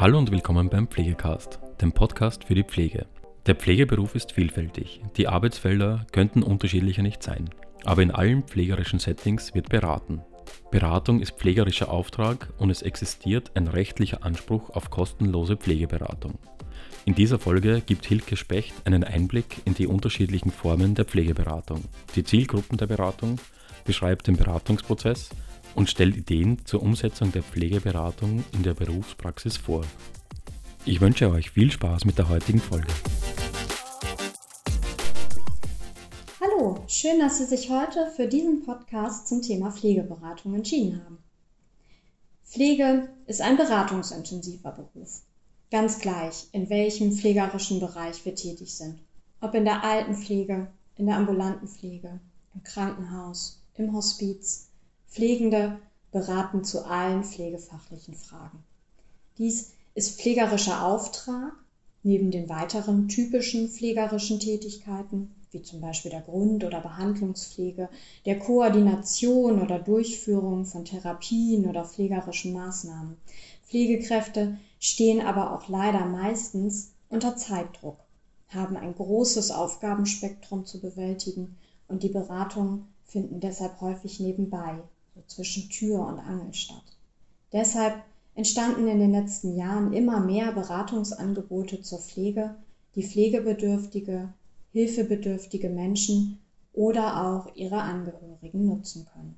Hallo und willkommen beim Pflegecast, dem Podcast für die Pflege. Der Pflegeberuf ist vielfältig. Die Arbeitsfelder könnten unterschiedlicher nicht sein. Aber in allen pflegerischen Settings wird beraten. Beratung ist pflegerischer Auftrag und es existiert ein rechtlicher Anspruch auf kostenlose Pflegeberatung. In dieser Folge gibt Hilke Specht einen Einblick in die unterschiedlichen Formen der Pflegeberatung, die Zielgruppen der Beratung, beschreibt den Beratungsprozess und stellt Ideen zur Umsetzung der Pflegeberatung in der Berufspraxis vor. Ich wünsche euch viel Spaß mit der heutigen Folge. Hallo, schön, dass Sie sich heute für diesen Podcast zum Thema Pflegeberatung entschieden haben. Pflege ist ein beratungsintensiver Beruf. Ganz gleich, in welchem pflegerischen Bereich wir tätig sind. Ob in der Altenpflege, in der ambulanten Pflege, im Krankenhaus, im Hospiz, Pflegende beraten zu allen pflegefachlichen Fragen. Dies ist pflegerischer Auftrag neben den weiteren typischen pflegerischen Tätigkeiten, wie zum Beispiel der Grund- oder Behandlungspflege, der Koordination oder Durchführung von Therapien oder pflegerischen Maßnahmen. Pflegekräfte stehen aber auch leider meistens unter Zeitdruck, haben ein großes Aufgabenspektrum zu bewältigen und die Beratungen finden deshalb häufig nebenbei zwischen Tür und Angel statt. Deshalb entstanden in den letzten Jahren immer mehr Beratungsangebote zur Pflege, die pflegebedürftige, hilfebedürftige Menschen oder auch ihre Angehörigen nutzen können.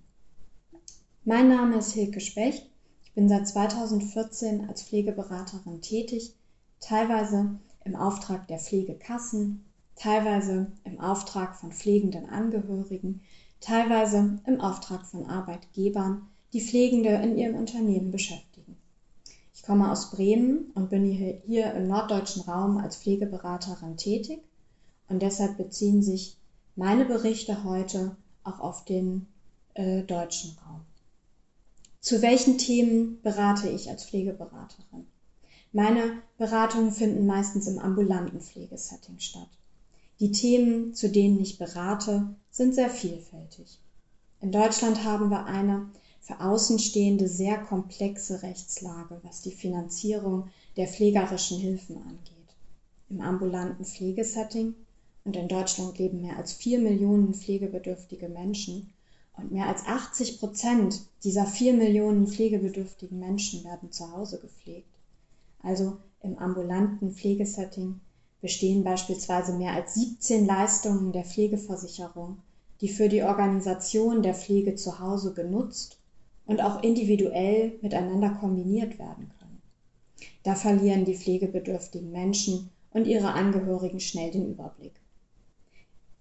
Mein Name ist Hilke Specht. Ich bin seit 2014 als Pflegeberaterin tätig, teilweise im Auftrag der Pflegekassen, teilweise im Auftrag von pflegenden Angehörigen, teilweise im Auftrag von Arbeitgebern, die Pflegende in ihrem Unternehmen beschäftigen. Ich komme aus Bremen und bin hier im norddeutschen Raum als Pflegeberaterin tätig und deshalb beziehen sich meine Berichte heute auch auf den äh, deutschen Raum. Zu welchen Themen berate ich als Pflegeberaterin? Meine Beratungen finden meistens im ambulanten Pflegesetting statt. Die Themen, zu denen ich berate, sind sehr vielfältig. In Deutschland haben wir eine für Außenstehende sehr komplexe Rechtslage, was die Finanzierung der pflegerischen Hilfen angeht. Im ambulanten Pflegesetting und in Deutschland leben mehr als vier Millionen pflegebedürftige Menschen und mehr als 80 Prozent dieser vier Millionen pflegebedürftigen Menschen werden zu Hause gepflegt. Also im ambulanten Pflegesetting bestehen beispielsweise mehr als 17 Leistungen der Pflegeversicherung, die für die Organisation der Pflege zu Hause genutzt und auch individuell miteinander kombiniert werden können. Da verlieren die pflegebedürftigen Menschen und ihre Angehörigen schnell den Überblick.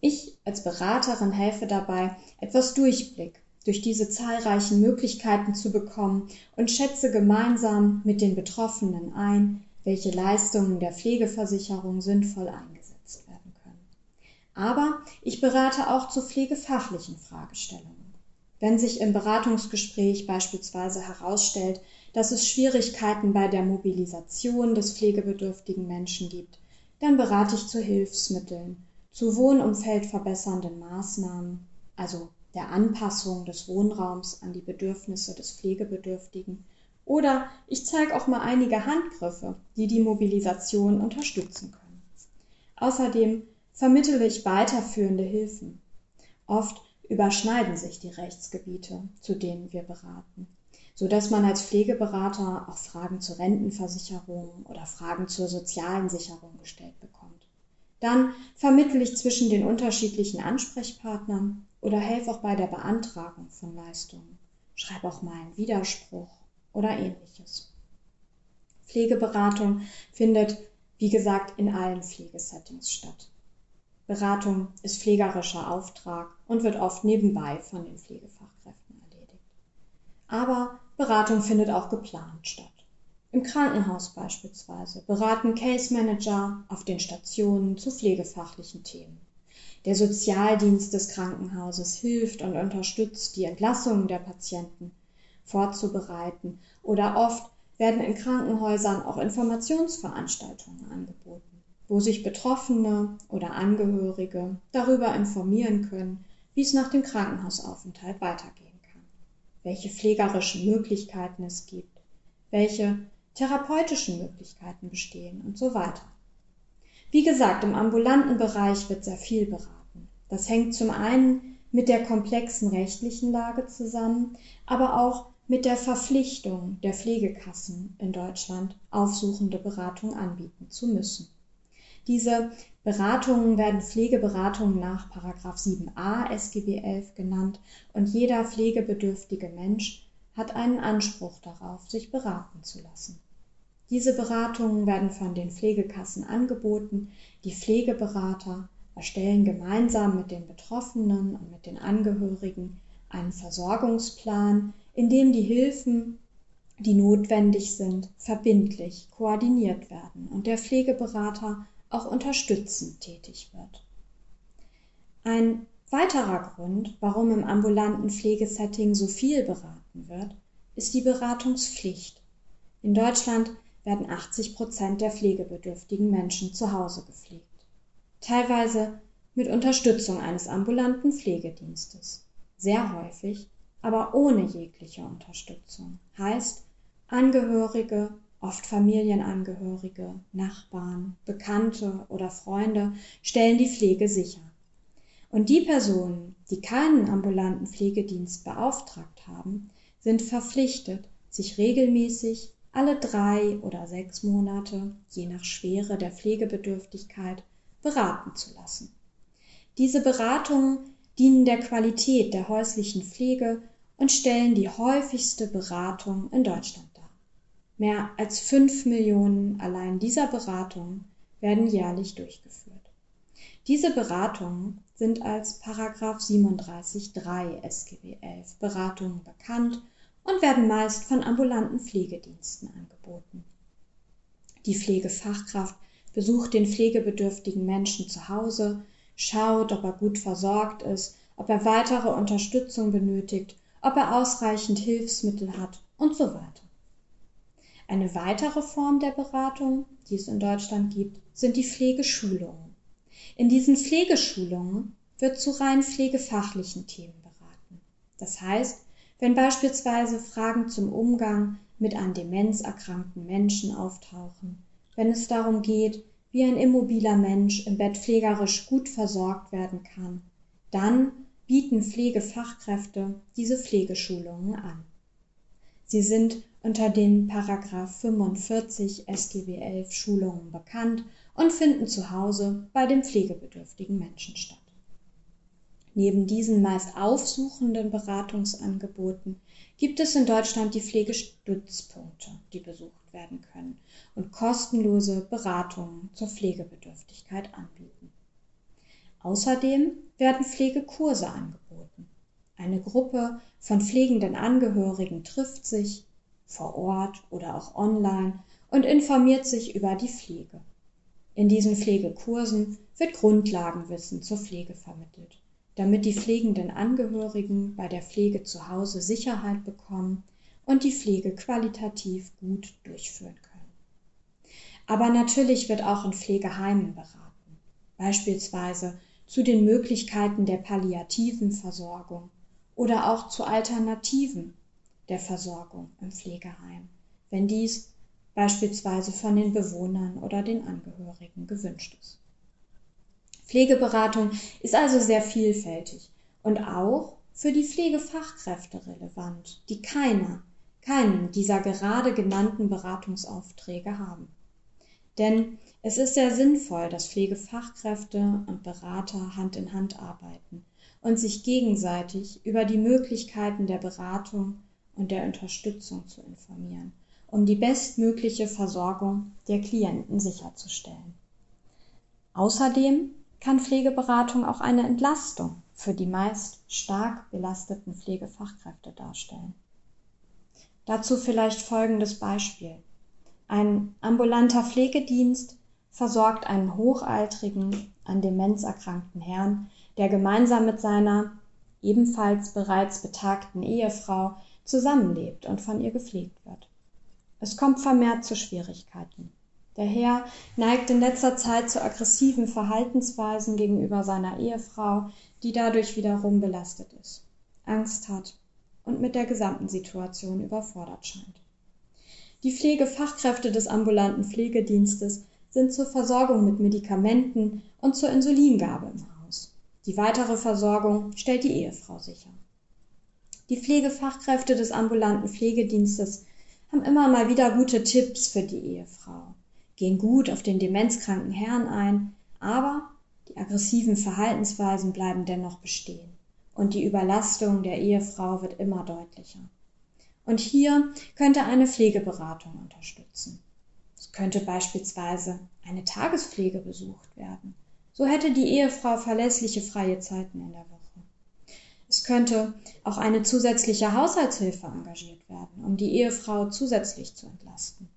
Ich als Beraterin helfe dabei, etwas Durchblick durch diese zahlreichen Möglichkeiten zu bekommen und schätze gemeinsam mit den Betroffenen ein, welche Leistungen der Pflegeversicherung sinnvoll eingesetzt. Aber ich berate auch zu pflegefachlichen Fragestellungen. Wenn sich im Beratungsgespräch beispielsweise herausstellt, dass es Schwierigkeiten bei der Mobilisation des pflegebedürftigen Menschen gibt, dann berate ich zu Hilfsmitteln, zu wohnumfeldverbessernden Maßnahmen, also der Anpassung des Wohnraums an die Bedürfnisse des Pflegebedürftigen oder ich zeige auch mal einige Handgriffe, die die Mobilisation unterstützen können. Außerdem vermittle ich weiterführende Hilfen. Oft überschneiden sich die Rechtsgebiete, zu denen wir beraten, so dass man als Pflegeberater auch Fragen zur Rentenversicherung oder Fragen zur sozialen Sicherung gestellt bekommt. Dann vermittle ich zwischen den unterschiedlichen Ansprechpartnern oder helfe auch bei der Beantragung von Leistungen. Schreibe auch mal einen Widerspruch oder ähnliches. Pflegeberatung findet, wie gesagt, in allen Pflegesettings statt. Beratung ist pflegerischer Auftrag und wird oft nebenbei von den Pflegefachkräften erledigt. Aber Beratung findet auch geplant statt. Im Krankenhaus beispielsweise beraten Case Manager auf den Stationen zu pflegefachlichen Themen. Der Sozialdienst des Krankenhauses hilft und unterstützt die Entlassungen der Patienten vorzubereiten. Oder oft werden in Krankenhäusern auch Informationsveranstaltungen angeboten, wo sich Betroffene oder Angehörige darüber informieren können, wie es nach dem Krankenhausaufenthalt weitergehen kann, welche pflegerischen Möglichkeiten es gibt, welche therapeutischen Möglichkeiten bestehen und so weiter. Wie gesagt, im ambulanten Bereich wird sehr viel beraten. Das hängt zum einen mit der komplexen rechtlichen Lage zusammen, aber auch mit der Verpflichtung der Pflegekassen in Deutschland, aufsuchende Beratung anbieten zu müssen. Diese Beratungen werden Pflegeberatungen nach 7a SGB 11 genannt und jeder pflegebedürftige Mensch hat einen Anspruch darauf, sich beraten zu lassen. Diese Beratungen werden von den Pflegekassen angeboten. Die Pflegeberater erstellen gemeinsam mit den Betroffenen und mit den Angehörigen einen Versorgungsplan, in dem die Hilfen, die notwendig sind, verbindlich koordiniert werden und der Pflegeberater auch unterstützend tätig wird. Ein weiterer Grund, warum im ambulanten Pflegesetting so viel beraten wird, ist die Beratungspflicht. In Deutschland werden 80 Prozent der pflegebedürftigen Menschen zu Hause gepflegt, teilweise mit Unterstützung eines ambulanten Pflegedienstes, sehr häufig aber ohne jegliche Unterstützung. Heißt, Angehörige, oft Familienangehörige, Nachbarn, Bekannte oder Freunde stellen die Pflege sicher. Und die Personen, die keinen ambulanten Pflegedienst beauftragt haben, sind verpflichtet, sich regelmäßig alle drei oder sechs Monate, je nach Schwere der Pflegebedürftigkeit, beraten zu lassen. Diese Beratungen dienen der Qualität der häuslichen Pflege und stellen die häufigste Beratung in Deutschland. Mehr als fünf Millionen allein dieser Beratungen werden jährlich durchgeführt. Diese Beratungen sind als 37.3 SGB 11 Beratungen bekannt und werden meist von ambulanten Pflegediensten angeboten. Die Pflegefachkraft besucht den pflegebedürftigen Menschen zu Hause, schaut, ob er gut versorgt ist, ob er weitere Unterstützung benötigt, ob er ausreichend Hilfsmittel hat und so weiter. Eine weitere Form der Beratung, die es in Deutschland gibt, sind die Pflegeschulungen. In diesen Pflegeschulungen wird zu rein pflegefachlichen Themen beraten. Das heißt, wenn beispielsweise Fragen zum Umgang mit an Demenz erkrankten Menschen auftauchen, wenn es darum geht, wie ein immobiler Mensch im Bett pflegerisch gut versorgt werden kann, dann bieten Pflegefachkräfte diese Pflegeschulungen an. Sie sind unter den Paragraph 45 SGB 11 Schulungen bekannt und finden zu Hause bei den pflegebedürftigen Menschen statt. Neben diesen meist aufsuchenden Beratungsangeboten gibt es in Deutschland die Pflegestützpunkte, die besucht werden können und kostenlose Beratungen zur Pflegebedürftigkeit anbieten. Außerdem werden Pflegekurse angeboten. Eine Gruppe von pflegenden Angehörigen trifft sich vor Ort oder auch online und informiert sich über die Pflege. In diesen Pflegekursen wird Grundlagenwissen zur Pflege vermittelt, damit die pflegenden Angehörigen bei der Pflege zu Hause Sicherheit bekommen und die Pflege qualitativ gut durchführen können. Aber natürlich wird auch in Pflegeheimen beraten, beispielsweise zu den Möglichkeiten der palliativen Versorgung oder auch zu Alternativen der Versorgung im Pflegeheim, wenn dies beispielsweise von den Bewohnern oder den Angehörigen gewünscht ist. Pflegeberatung ist also sehr vielfältig und auch für die Pflegefachkräfte relevant, die keiner, keinen dieser gerade genannten Beratungsaufträge haben. Denn es ist sehr sinnvoll, dass Pflegefachkräfte und Berater Hand in Hand arbeiten und sich gegenseitig über die Möglichkeiten der Beratung und der Unterstützung zu informieren, um die bestmögliche Versorgung der Klienten sicherzustellen. Außerdem kann Pflegeberatung auch eine Entlastung für die meist stark belasteten Pflegefachkräfte darstellen. Dazu vielleicht folgendes Beispiel. Ein ambulanter Pflegedienst versorgt einen hochaltrigen, an Demenz erkrankten Herrn, der gemeinsam mit seiner ebenfalls bereits betagten Ehefrau zusammenlebt und von ihr gepflegt wird. Es kommt vermehrt zu Schwierigkeiten. Der Herr neigt in letzter Zeit zu aggressiven Verhaltensweisen gegenüber seiner Ehefrau, die dadurch wiederum belastet ist, Angst hat und mit der gesamten Situation überfordert scheint. Die Pflegefachkräfte des ambulanten Pflegedienstes sind zur Versorgung mit Medikamenten und zur. Die weitere Versorgung stellt die Ehefrau sicher. Die Pflegefachkräfte des ambulanten Pflegedienstes haben immer mal wieder gute Tipps für die Ehefrau, gehen gut auf den demenzkranken Herrn ein, aber die aggressiven Verhaltensweisen bleiben dennoch bestehen und die Überlastung der Ehefrau wird immer deutlicher. Und hier könnte eine Pflegeberatung unterstützen. Es könnte beispielsweise eine Tagespflege besucht werden. So hätte die Ehefrau verlässliche freie Zeiten in der Woche. Es könnte auch eine zusätzliche Haushaltshilfe engagiert werden, um die Ehefrau zusätzlich zu entlasten.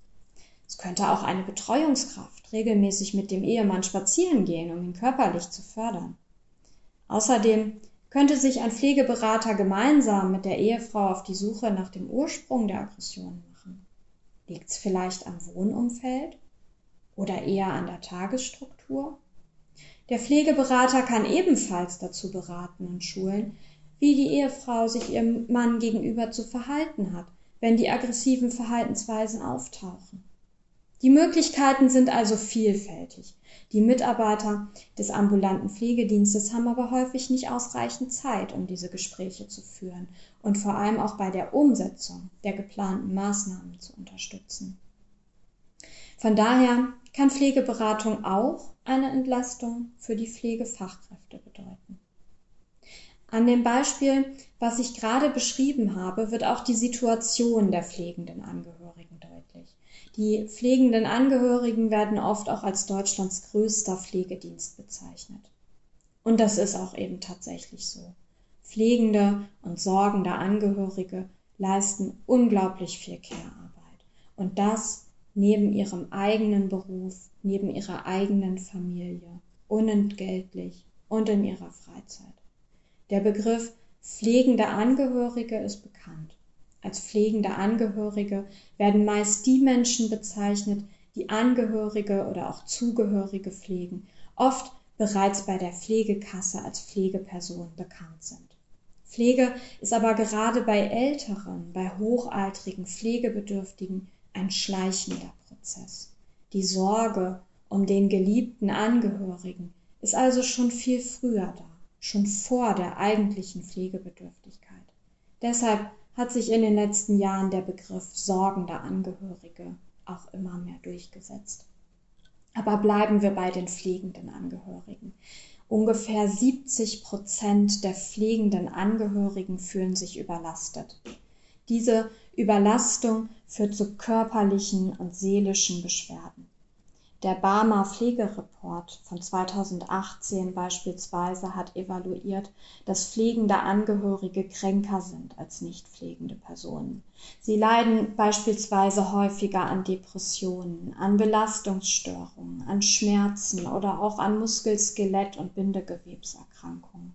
Es könnte auch eine Betreuungskraft regelmäßig mit dem Ehemann spazieren gehen, um ihn körperlich zu fördern. Außerdem könnte sich ein Pflegeberater gemeinsam mit der Ehefrau auf die Suche nach dem Ursprung der Aggression machen. Liegt es vielleicht am Wohnumfeld oder eher an der Tagesstruktur? Der Pflegeberater kann ebenfalls dazu beraten und schulen, wie die Ehefrau sich ihrem Mann gegenüber zu verhalten hat, wenn die aggressiven Verhaltensweisen auftauchen. Die Möglichkeiten sind also vielfältig. Die Mitarbeiter des ambulanten Pflegedienstes haben aber häufig nicht ausreichend Zeit, um diese Gespräche zu führen und vor allem auch bei der Umsetzung der geplanten Maßnahmen zu unterstützen. Von daher kann Pflegeberatung auch eine Entlastung für die Pflegefachkräfte bedeuten. An dem Beispiel, was ich gerade beschrieben habe, wird auch die Situation der pflegenden Angehörigen deutlich. Die pflegenden Angehörigen werden oft auch als Deutschlands größter Pflegedienst bezeichnet. Und das ist auch eben tatsächlich so. Pflegende und sorgende Angehörige leisten unglaublich viel Care-Arbeit. Und das neben ihrem eigenen Beruf, neben ihrer eigenen Familie, unentgeltlich und in ihrer Freizeit. Der Begriff pflegende Angehörige ist bekannt. Als pflegende Angehörige werden meist die Menschen bezeichnet, die Angehörige oder auch Zugehörige pflegen, oft bereits bei der Pflegekasse als Pflegeperson bekannt sind. Pflege ist aber gerade bei älteren, bei hochaltrigen Pflegebedürftigen ein schleichender Prozess. Die Sorge um den geliebten Angehörigen ist also schon viel früher da schon vor der eigentlichen Pflegebedürftigkeit. Deshalb hat sich in den letzten Jahren der Begriff sorgender Angehörige auch immer mehr durchgesetzt. Aber bleiben wir bei den pflegenden Angehörigen. Ungefähr 70 Prozent der pflegenden Angehörigen fühlen sich überlastet. Diese Überlastung führt zu körperlichen und seelischen Beschwerden. Der Barmer Pflegereport von 2018 beispielsweise hat evaluiert, dass pflegende Angehörige kränker sind als nicht pflegende Personen. Sie leiden beispielsweise häufiger an Depressionen, an Belastungsstörungen, an Schmerzen oder auch an Muskel-, Skelett- und Bindegewebserkrankungen.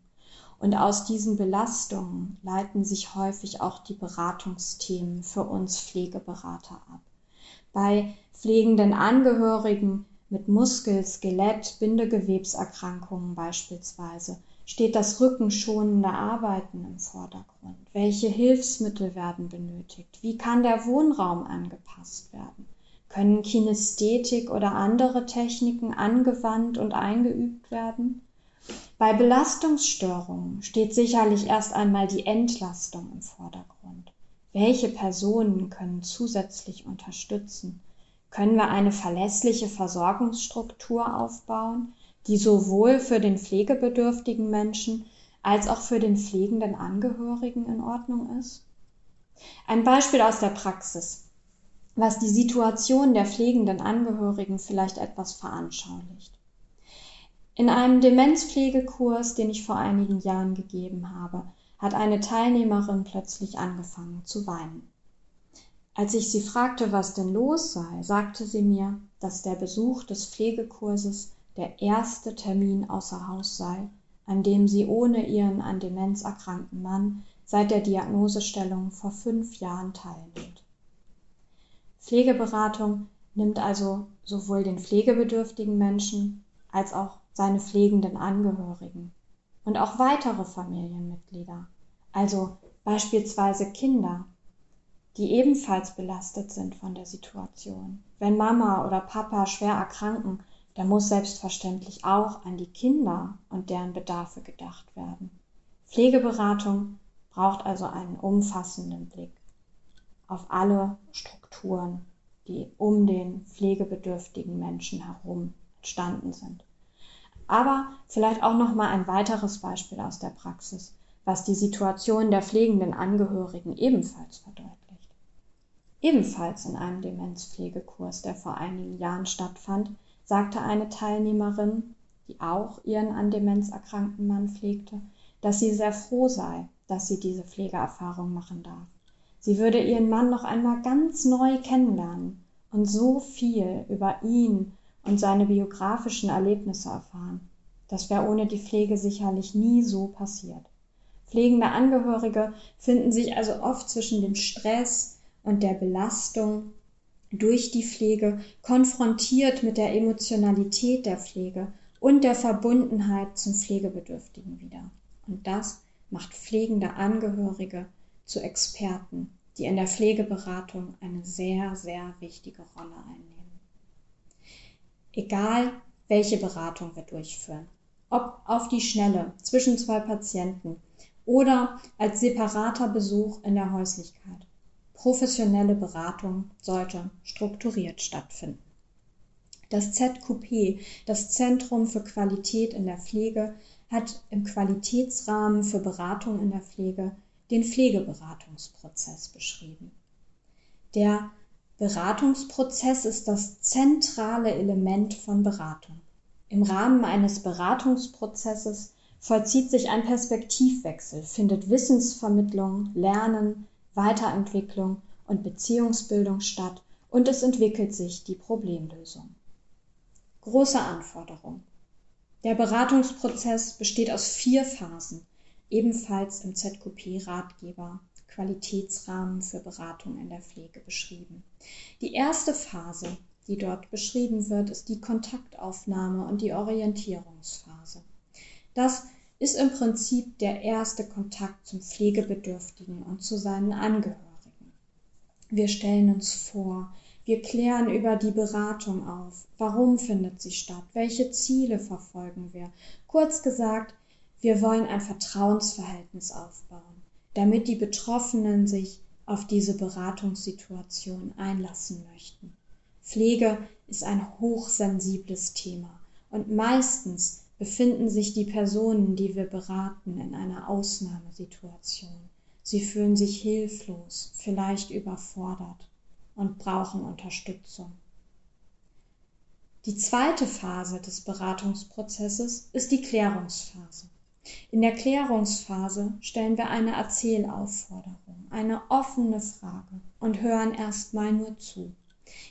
Und aus diesen Belastungen leiten sich häufig auch die Beratungsthemen für uns Pflegeberater ab. Bei pflegenden Angehörigen mit Muskel-, Skelett-, Bindegewebserkrankungen beispielsweise steht das rückenschonende Arbeiten im Vordergrund. Welche Hilfsmittel werden benötigt? Wie kann der Wohnraum angepasst werden? Können Kinästhetik oder andere Techniken angewandt und eingeübt werden? Bei Belastungsstörungen steht sicherlich erst einmal die Entlastung im Vordergrund. Welche Personen können zusätzlich unterstützen? können wir eine verlässliche Versorgungsstruktur aufbauen, die sowohl für den pflegebedürftigen Menschen als auch für den pflegenden Angehörigen in Ordnung ist? Ein Beispiel aus der Praxis, was die Situation der pflegenden Angehörigen vielleicht etwas veranschaulicht. In einem Demenzpflegekurs, den ich vor einigen Jahren gegeben habe, hat eine Teilnehmerin plötzlich angefangen zu weinen. Als ich sie fragte, was denn los sei, sagte sie mir, dass der Besuch des Pflegekurses der erste Termin außer Haus sei, an dem sie ohne ihren an Demenz erkrankten Mann seit der Diagnosestellung vor fünf Jahren teilnimmt. Pflegeberatung nimmt also sowohl den pflegebedürftigen Menschen als auch seine pflegenden Angehörigen und auch weitere Familienmitglieder, also beispielsweise Kinder, die ebenfalls belastet sind von der Situation. Wenn Mama oder Papa schwer erkranken, dann muss selbstverständlich auch an die Kinder und deren Bedarfe gedacht werden. Pflegeberatung braucht also einen umfassenden Blick auf alle Strukturen, die um den pflegebedürftigen Menschen herum entstanden sind. Aber vielleicht auch noch mal ein weiteres Beispiel aus der Praxis, was die Situation der pflegenden Angehörigen ebenfalls verdeutlicht. Ebenfalls in einem Demenzpflegekurs, der vor einigen Jahren stattfand, sagte eine Teilnehmerin, die auch ihren an Demenz erkrankten Mann pflegte, dass sie sehr froh sei, dass sie diese Pflegeerfahrung machen darf. Sie würde ihren Mann noch einmal ganz neu kennenlernen und so viel über ihn und seine biografischen Erlebnisse erfahren. Das wäre ohne die Pflege sicherlich nie so passiert. Pflegende Angehörige finden sich also oft zwischen dem Stress, und der Belastung durch die Pflege konfrontiert mit der Emotionalität der Pflege und der Verbundenheit zum Pflegebedürftigen wieder. Und das macht pflegende Angehörige zu Experten, die in der Pflegeberatung eine sehr, sehr wichtige Rolle einnehmen. Egal, welche Beratung wir durchführen, ob auf die Schnelle zwischen zwei Patienten oder als separater Besuch in der Häuslichkeit. Professionelle Beratung sollte strukturiert stattfinden. Das ZQP, das Zentrum für Qualität in der Pflege, hat im Qualitätsrahmen für Beratung in der Pflege den Pflegeberatungsprozess beschrieben. Der Beratungsprozess ist das zentrale Element von Beratung. Im Rahmen eines Beratungsprozesses vollzieht sich ein Perspektivwechsel, findet Wissensvermittlung, Lernen, Weiterentwicklung und Beziehungsbildung statt und es entwickelt sich die Problemlösung. Große Anforderung. Der Beratungsprozess besteht aus vier Phasen, ebenfalls im ZQP-Ratgeber Qualitätsrahmen für Beratung in der Pflege beschrieben. Die erste Phase, die dort beschrieben wird, ist die Kontaktaufnahme und die Orientierungsphase. Das ist im Prinzip der erste Kontakt zum Pflegebedürftigen und zu seinen Angehörigen. Wir stellen uns vor, wir klären über die Beratung auf. Warum findet sie statt? Welche Ziele verfolgen wir? Kurz gesagt, wir wollen ein Vertrauensverhältnis aufbauen, damit die Betroffenen sich auf diese Beratungssituation einlassen möchten. Pflege ist ein hochsensibles Thema und meistens befinden sich die Personen, die wir beraten, in einer Ausnahmesituation. Sie fühlen sich hilflos, vielleicht überfordert und brauchen Unterstützung. Die zweite Phase des Beratungsprozesses ist die Klärungsphase. In der Klärungsphase stellen wir eine Erzählaufforderung, eine offene Frage und hören erstmal nur zu.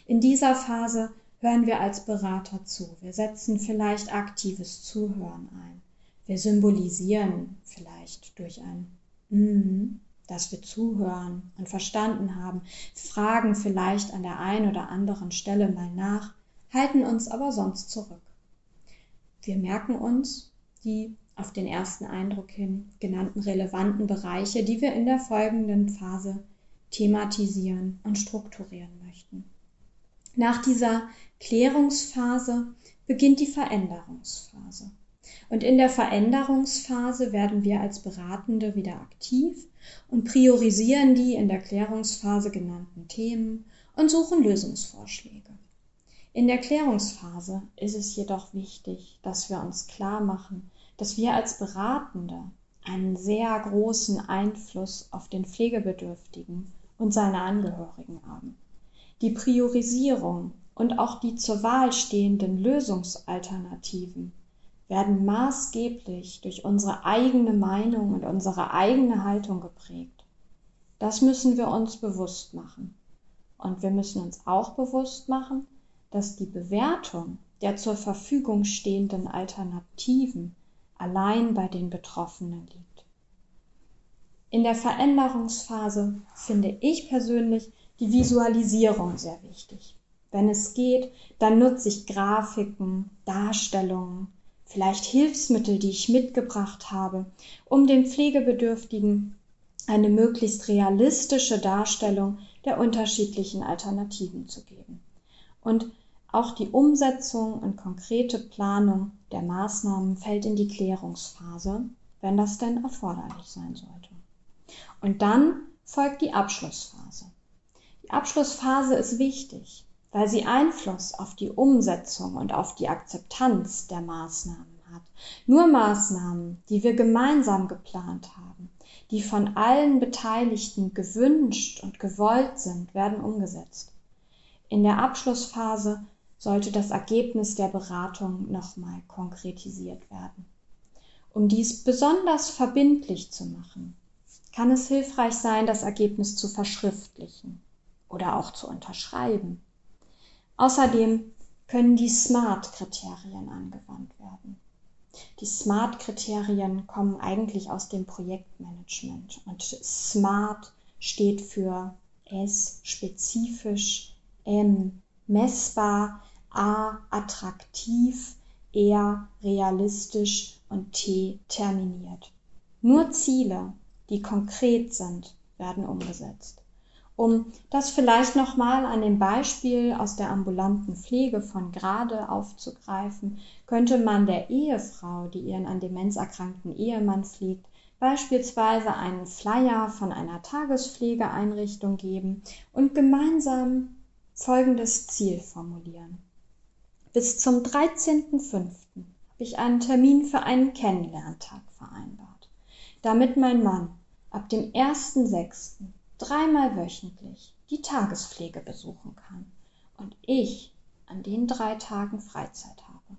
In dieser Phase hören wir als Berater zu. Wir setzen vielleicht aktives Zuhören ein. Wir symbolisieren vielleicht durch ein mm, dass wir zuhören und verstanden haben, fragen vielleicht an der einen oder anderen Stelle mal nach, halten uns aber sonst zurück. Wir merken uns die auf den ersten Eindruck hin genannten relevanten Bereiche, die wir in der folgenden Phase thematisieren und strukturieren möchten. Nach dieser Klärungsphase beginnt die Veränderungsphase. Und in der Veränderungsphase werden wir als Beratende wieder aktiv und priorisieren die in der Klärungsphase genannten Themen und suchen Lösungsvorschläge. In der Klärungsphase ist es jedoch wichtig, dass wir uns klar machen, dass wir als Beratende einen sehr großen Einfluss auf den Pflegebedürftigen und seine Angehörigen haben. Die Priorisierung und auch die zur Wahl stehenden Lösungsalternativen werden maßgeblich durch unsere eigene Meinung und unsere eigene Haltung geprägt. Das müssen wir uns bewusst machen. Und wir müssen uns auch bewusst machen, dass die Bewertung der zur Verfügung stehenden Alternativen allein bei den Betroffenen liegt. In der Veränderungsphase finde ich persönlich die Visualisierung sehr wichtig. Wenn es geht, dann nutze ich Grafiken, Darstellungen, vielleicht Hilfsmittel, die ich mitgebracht habe, um den Pflegebedürftigen eine möglichst realistische Darstellung der unterschiedlichen Alternativen zu geben. Und auch die Umsetzung und konkrete Planung der Maßnahmen fällt in die Klärungsphase, wenn das denn erforderlich sein sollte. Und dann folgt die Abschlussphase. Die Abschlussphase ist wichtig, weil sie Einfluss auf die Umsetzung und auf die Akzeptanz der Maßnahmen hat. Nur Maßnahmen, die wir gemeinsam geplant haben, die von allen Beteiligten gewünscht und gewollt sind, werden umgesetzt. In der Abschlussphase sollte das Ergebnis der Beratung nochmal konkretisiert werden. Um dies besonders verbindlich zu machen, kann es hilfreich sein, das Ergebnis zu verschriftlichen oder auch zu unterschreiben. Außerdem können die SMART-Kriterien angewandt werden. Die SMART-Kriterien kommen eigentlich aus dem Projektmanagement und SMART steht für S spezifisch, M messbar, A attraktiv, R realistisch und T terminiert. Nur Ziele, die konkret sind, werden umgesetzt. Um das vielleicht nochmal an dem Beispiel aus der ambulanten Pflege von gerade aufzugreifen, könnte man der Ehefrau, die ihren an Demenz erkrankten Ehemann pflegt, beispielsweise einen Flyer von einer Tagespflegeeinrichtung geben und gemeinsam folgendes Ziel formulieren. Bis zum 13.05. habe ich einen Termin für einen Kennenlerntag vereinbart, damit mein Mann ab dem 1.06 dreimal wöchentlich die Tagespflege besuchen kann und ich an den drei Tagen Freizeit habe.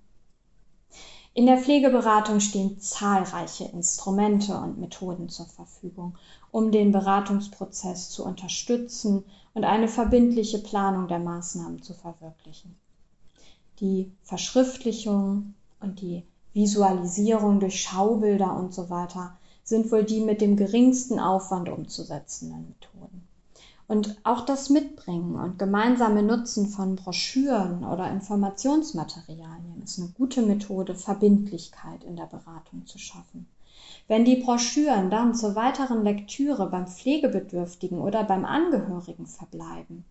In der Pflegeberatung stehen zahlreiche Instrumente und Methoden zur Verfügung, um den Beratungsprozess zu unterstützen und eine verbindliche Planung der Maßnahmen zu verwirklichen. Die Verschriftlichung und die Visualisierung durch Schaubilder und so weiter sind wohl die mit dem geringsten Aufwand umzusetzenden Methoden. Und auch das Mitbringen und gemeinsame Nutzen von Broschüren oder Informationsmaterialien ist eine gute Methode, Verbindlichkeit in der Beratung zu schaffen. Wenn die Broschüren dann zur weiteren Lektüre beim Pflegebedürftigen oder beim Angehörigen verbleiben,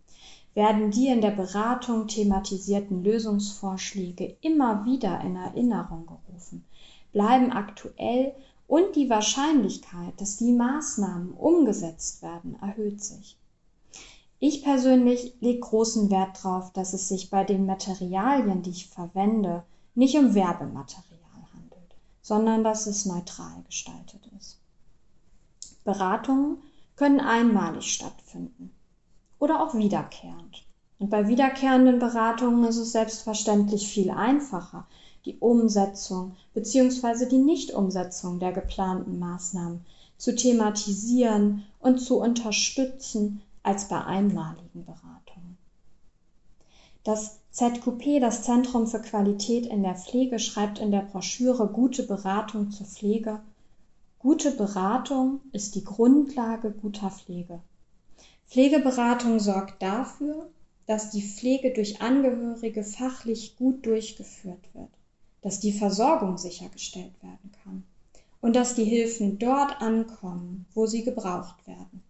werden die in der Beratung thematisierten Lösungsvorschläge immer wieder in Erinnerung gerufen, bleiben aktuell und die Wahrscheinlichkeit, dass die Maßnahmen umgesetzt werden, erhöht sich. Ich persönlich lege großen Wert darauf, dass es sich bei den Materialien, die ich verwende, nicht um Werbematerial handelt, sondern dass es neutral gestaltet ist. Beratungen können einmalig stattfinden oder auch wiederkehrend. Und bei wiederkehrenden Beratungen ist es selbstverständlich viel einfacher, die Umsetzung bzw. die Nichtumsetzung der geplanten Maßnahmen zu thematisieren und zu unterstützen als bei einmaligen Beratungen. Das ZQP, das Zentrum für Qualität in der Pflege, schreibt in der Broschüre Gute Beratung zur Pflege Gute Beratung ist die Grundlage guter Pflege. Pflegeberatung sorgt dafür, dass die Pflege durch Angehörige fachlich gut durchgeführt wird dass die Versorgung sichergestellt werden kann und dass die Hilfen dort ankommen, wo sie gebraucht werden,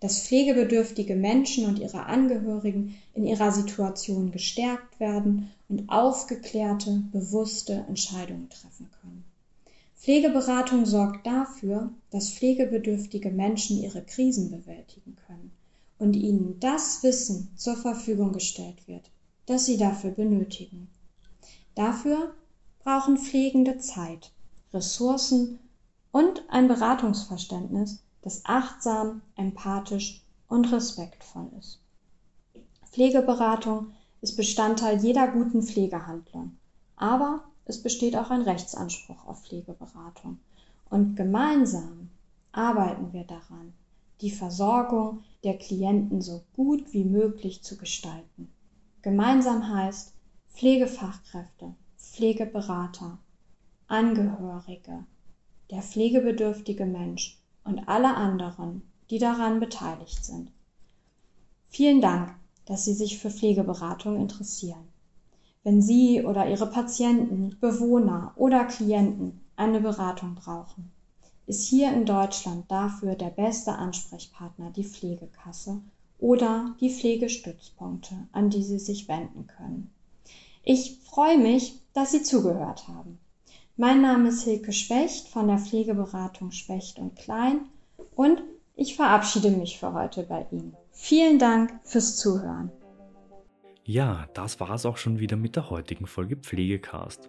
dass pflegebedürftige Menschen und ihre Angehörigen in ihrer Situation gestärkt werden und aufgeklärte, bewusste Entscheidungen treffen können. Pflegeberatung sorgt dafür, dass pflegebedürftige Menschen ihre Krisen bewältigen können und ihnen das Wissen zur Verfügung gestellt wird, das sie dafür benötigen. Dafür brauchen Pflegende Zeit, Ressourcen und ein Beratungsverständnis, das achtsam, empathisch und respektvoll ist. Pflegeberatung ist Bestandteil jeder guten Pflegehandlung, aber es besteht auch ein Rechtsanspruch auf Pflegeberatung. Und gemeinsam arbeiten wir daran, die Versorgung der Klienten so gut wie möglich zu gestalten. Gemeinsam heißt Pflegefachkräfte, Pflegeberater, Angehörige, der pflegebedürftige Mensch und alle anderen, die daran beteiligt sind. Vielen Dank, dass Sie sich für Pflegeberatung interessieren. Wenn Sie oder Ihre Patienten, Bewohner oder Klienten eine Beratung brauchen, ist hier in Deutschland dafür der beste Ansprechpartner die Pflegekasse oder die Pflegestützpunkte, an die Sie sich wenden können. Ich freue mich, dass Sie zugehört haben. Mein Name ist Hilke Specht von der Pflegeberatung Specht und Klein und ich verabschiede mich für heute bei Ihnen. Vielen Dank fürs Zuhören. Ja, das war es auch schon wieder mit der heutigen Folge Pflegecast.